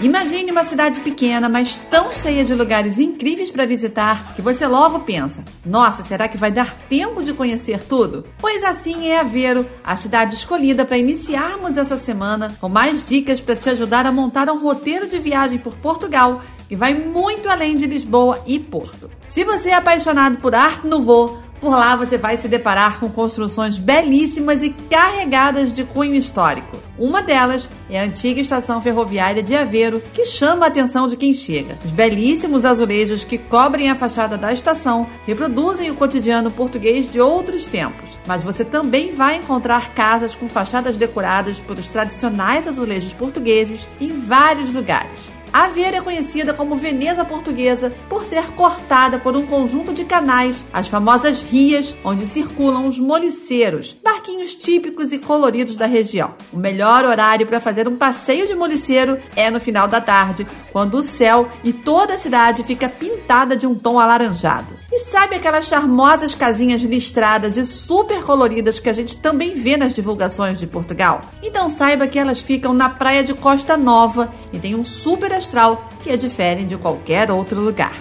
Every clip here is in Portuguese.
Imagine uma cidade pequena, mas tão cheia de lugares incríveis para visitar que você logo pensa: nossa, será que vai dar tempo de conhecer tudo? Pois assim é Aveiro, a cidade escolhida para iniciarmos essa semana com mais dicas para te ajudar a montar um roteiro de viagem por Portugal que vai muito além de Lisboa e Porto. Se você é apaixonado por Arte Nouveau, por lá você vai se deparar com construções belíssimas e carregadas de cunho histórico. Uma delas é a antiga estação ferroviária de Aveiro, que chama a atenção de quem chega. Os belíssimos azulejos que cobrem a fachada da estação reproduzem o cotidiano português de outros tempos, mas você também vai encontrar casas com fachadas decoradas pelos tradicionais azulejos portugueses em vários lugares. A Vieira é conhecida como Veneza Portuguesa por ser cortada por um conjunto de canais, as famosas rias, onde circulam os moliceiros, barquinhos típicos e coloridos da região. O melhor horário para fazer um passeio de moliceiro é no final da tarde, quando o céu e toda a cidade fica pintada de um tom alaranjado. Sabe aquelas charmosas casinhas listradas e super coloridas que a gente também vê nas divulgações de Portugal? Então saiba que elas ficam na praia de Costa Nova e tem um super astral que a diferem de qualquer outro lugar.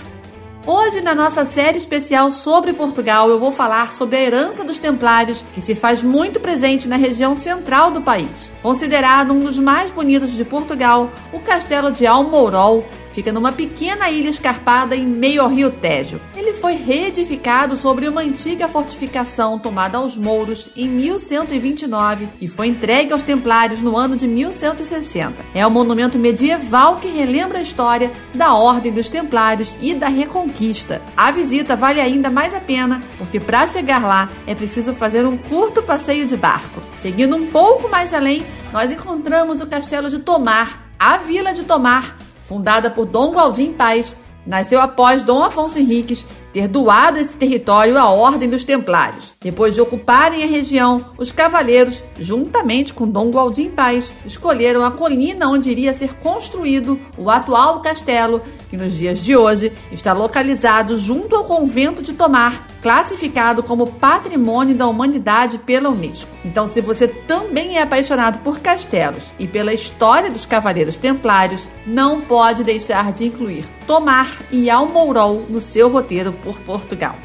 Hoje, na nossa série especial sobre Portugal, eu vou falar sobre a herança dos Templários, que se faz muito presente na região central do país. Considerado um dos mais bonitos de Portugal, o Castelo de Almourol Fica numa pequena ilha escarpada em meio ao rio Tejo. Ele foi reedificado sobre uma antiga fortificação tomada aos mouros em 1129 e foi entregue aos templários no ano de 1160. É um monumento medieval que relembra a história da Ordem dos Templários e da Reconquista. A visita vale ainda mais a pena, porque para chegar lá é preciso fazer um curto passeio de barco. Seguindo um pouco mais além, nós encontramos o Castelo de Tomar, a Vila de Tomar, fundada por Dom Gualdim Paz, nasceu após Dom Afonso Henriques ter doado esse território à Ordem dos Templários. Depois de ocuparem a região, os cavaleiros, juntamente com Dom Gualdim Paz, escolheram a colina onde iria ser construído o atual castelo, que nos dias de hoje está localizado junto ao convento de Tomar, classificado como Patrimônio da Humanidade pela Unesco. Então, se você também é apaixonado por castelos e pela história dos Cavaleiros Templários, não pode deixar de incluir Tomar e Almourol no seu roteiro por Portugal.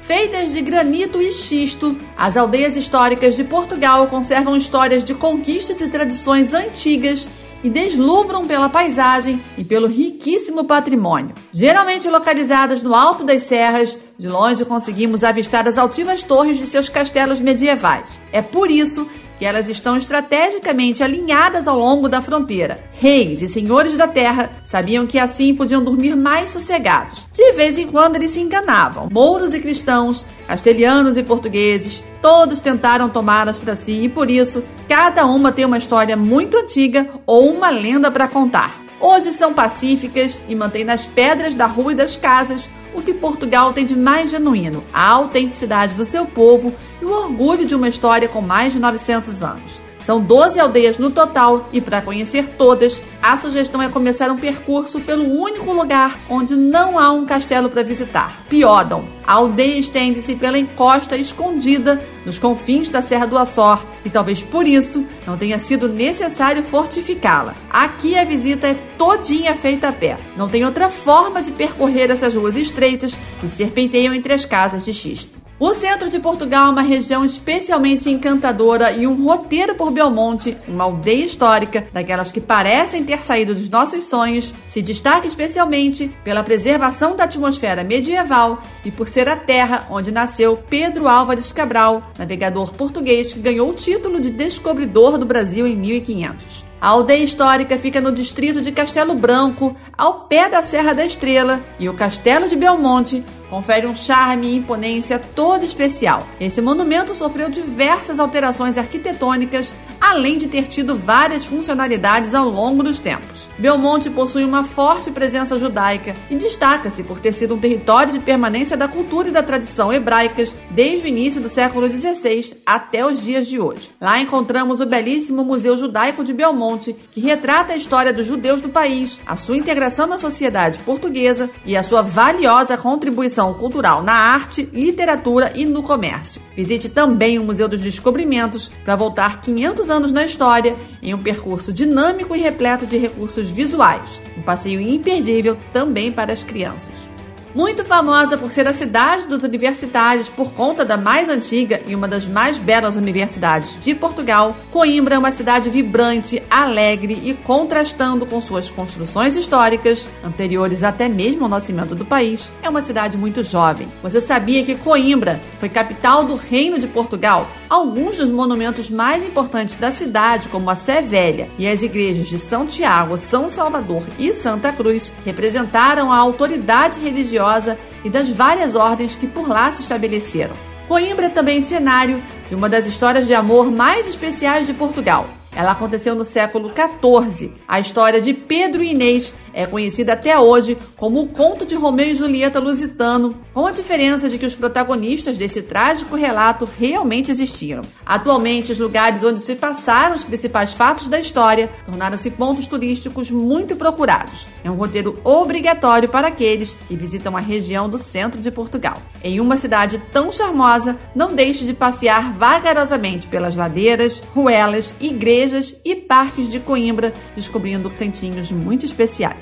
Feitas de granito e xisto, as aldeias históricas de Portugal conservam histórias de conquistas e tradições antigas e deslumbram pela paisagem e pelo riquíssimo patrimônio. Geralmente localizadas no alto das serras, de longe conseguimos avistar as altivas torres de seus castelos medievais. É por isso que elas estão estrategicamente alinhadas ao longo da fronteira. Reis e senhores da terra sabiam que assim podiam dormir mais sossegados. De vez em quando eles se enganavam. Mouros e cristãos, castelhanos e portugueses, todos tentaram tomá-las para si e por isso cada uma tem uma história muito antiga ou uma lenda para contar. Hoje são pacíficas e mantêm nas pedras da rua e das casas o que Portugal tem de mais genuíno, a autenticidade do seu povo e o orgulho de uma história com mais de 900 anos. São 12 aldeias no total e para conhecer todas, a sugestão é começar um percurso pelo único lugar onde não há um castelo para visitar, Piódon. A aldeia estende-se pela encosta escondida nos confins da Serra do Açor e talvez por isso não tenha sido necessário fortificá-la. Aqui a visita é todinha feita a pé. Não tem outra forma de percorrer essas ruas estreitas que serpenteiam entre as casas de xisto. O centro de Portugal é uma região especialmente encantadora e um roteiro por Belmonte, uma aldeia histórica, daquelas que parecem ter saído dos nossos sonhos, se destaca especialmente pela preservação da atmosfera medieval e por ser a terra onde nasceu Pedro Álvares Cabral, navegador português que ganhou o título de descobridor do Brasil em 1500. A aldeia histórica fica no distrito de Castelo Branco, ao pé da Serra da Estrela, e o Castelo de Belmonte confere um charme e imponência todo especial. Esse monumento sofreu diversas alterações arquitetônicas, além de ter tido várias funcionalidades ao longo dos tempos. Belmonte possui uma forte presença judaica e destaca-se por ter sido um território de permanência da cultura e da tradição hebraicas desde o início do século XVI até os dias de hoje. Lá encontramos o belíssimo Museu Judaico de Belmonte, que retrata a história dos judeus do país, a sua integração na sociedade portuguesa e a sua valiosa contribuição cultural na arte, literatura e no comércio. Visite também o Museu dos Descobrimentos para voltar 500 anos na história em um percurso dinâmico e repleto de recursos visuais. Um passeio imperdível também para as crianças. Muito famosa por ser a cidade dos universitários por conta da mais antiga e uma das mais belas universidades de Portugal, Coimbra é uma cidade vibrante, alegre e contrastando com suas construções históricas, anteriores até mesmo ao nascimento do país, é uma cidade muito jovem. Você sabia que Coimbra foi capital do Reino de Portugal? Alguns dos monumentos mais importantes da cidade, como a Sé Velha e as igrejas de São Tiago, São Salvador e Santa Cruz, representaram a autoridade religiosa religiosa e das várias ordens que por lá se estabeleceram. Coimbra é também cenário de uma das histórias de amor mais especiais de Portugal. Ela aconteceu no século XIV. A história de Pedro e Inês é conhecida até hoje como o conto de Romeu e Julieta lusitano, com a diferença de que os protagonistas desse trágico relato realmente existiram. Atualmente, os lugares onde se passaram os principais fatos da história tornaram-se pontos turísticos muito procurados. É um roteiro obrigatório para aqueles que visitam a região do centro de Portugal. Em uma cidade tão charmosa, não deixe de passear vagarosamente pelas ladeiras, ruelas, igrejas e parques de Coimbra, descobrindo cantinhos muito especiais.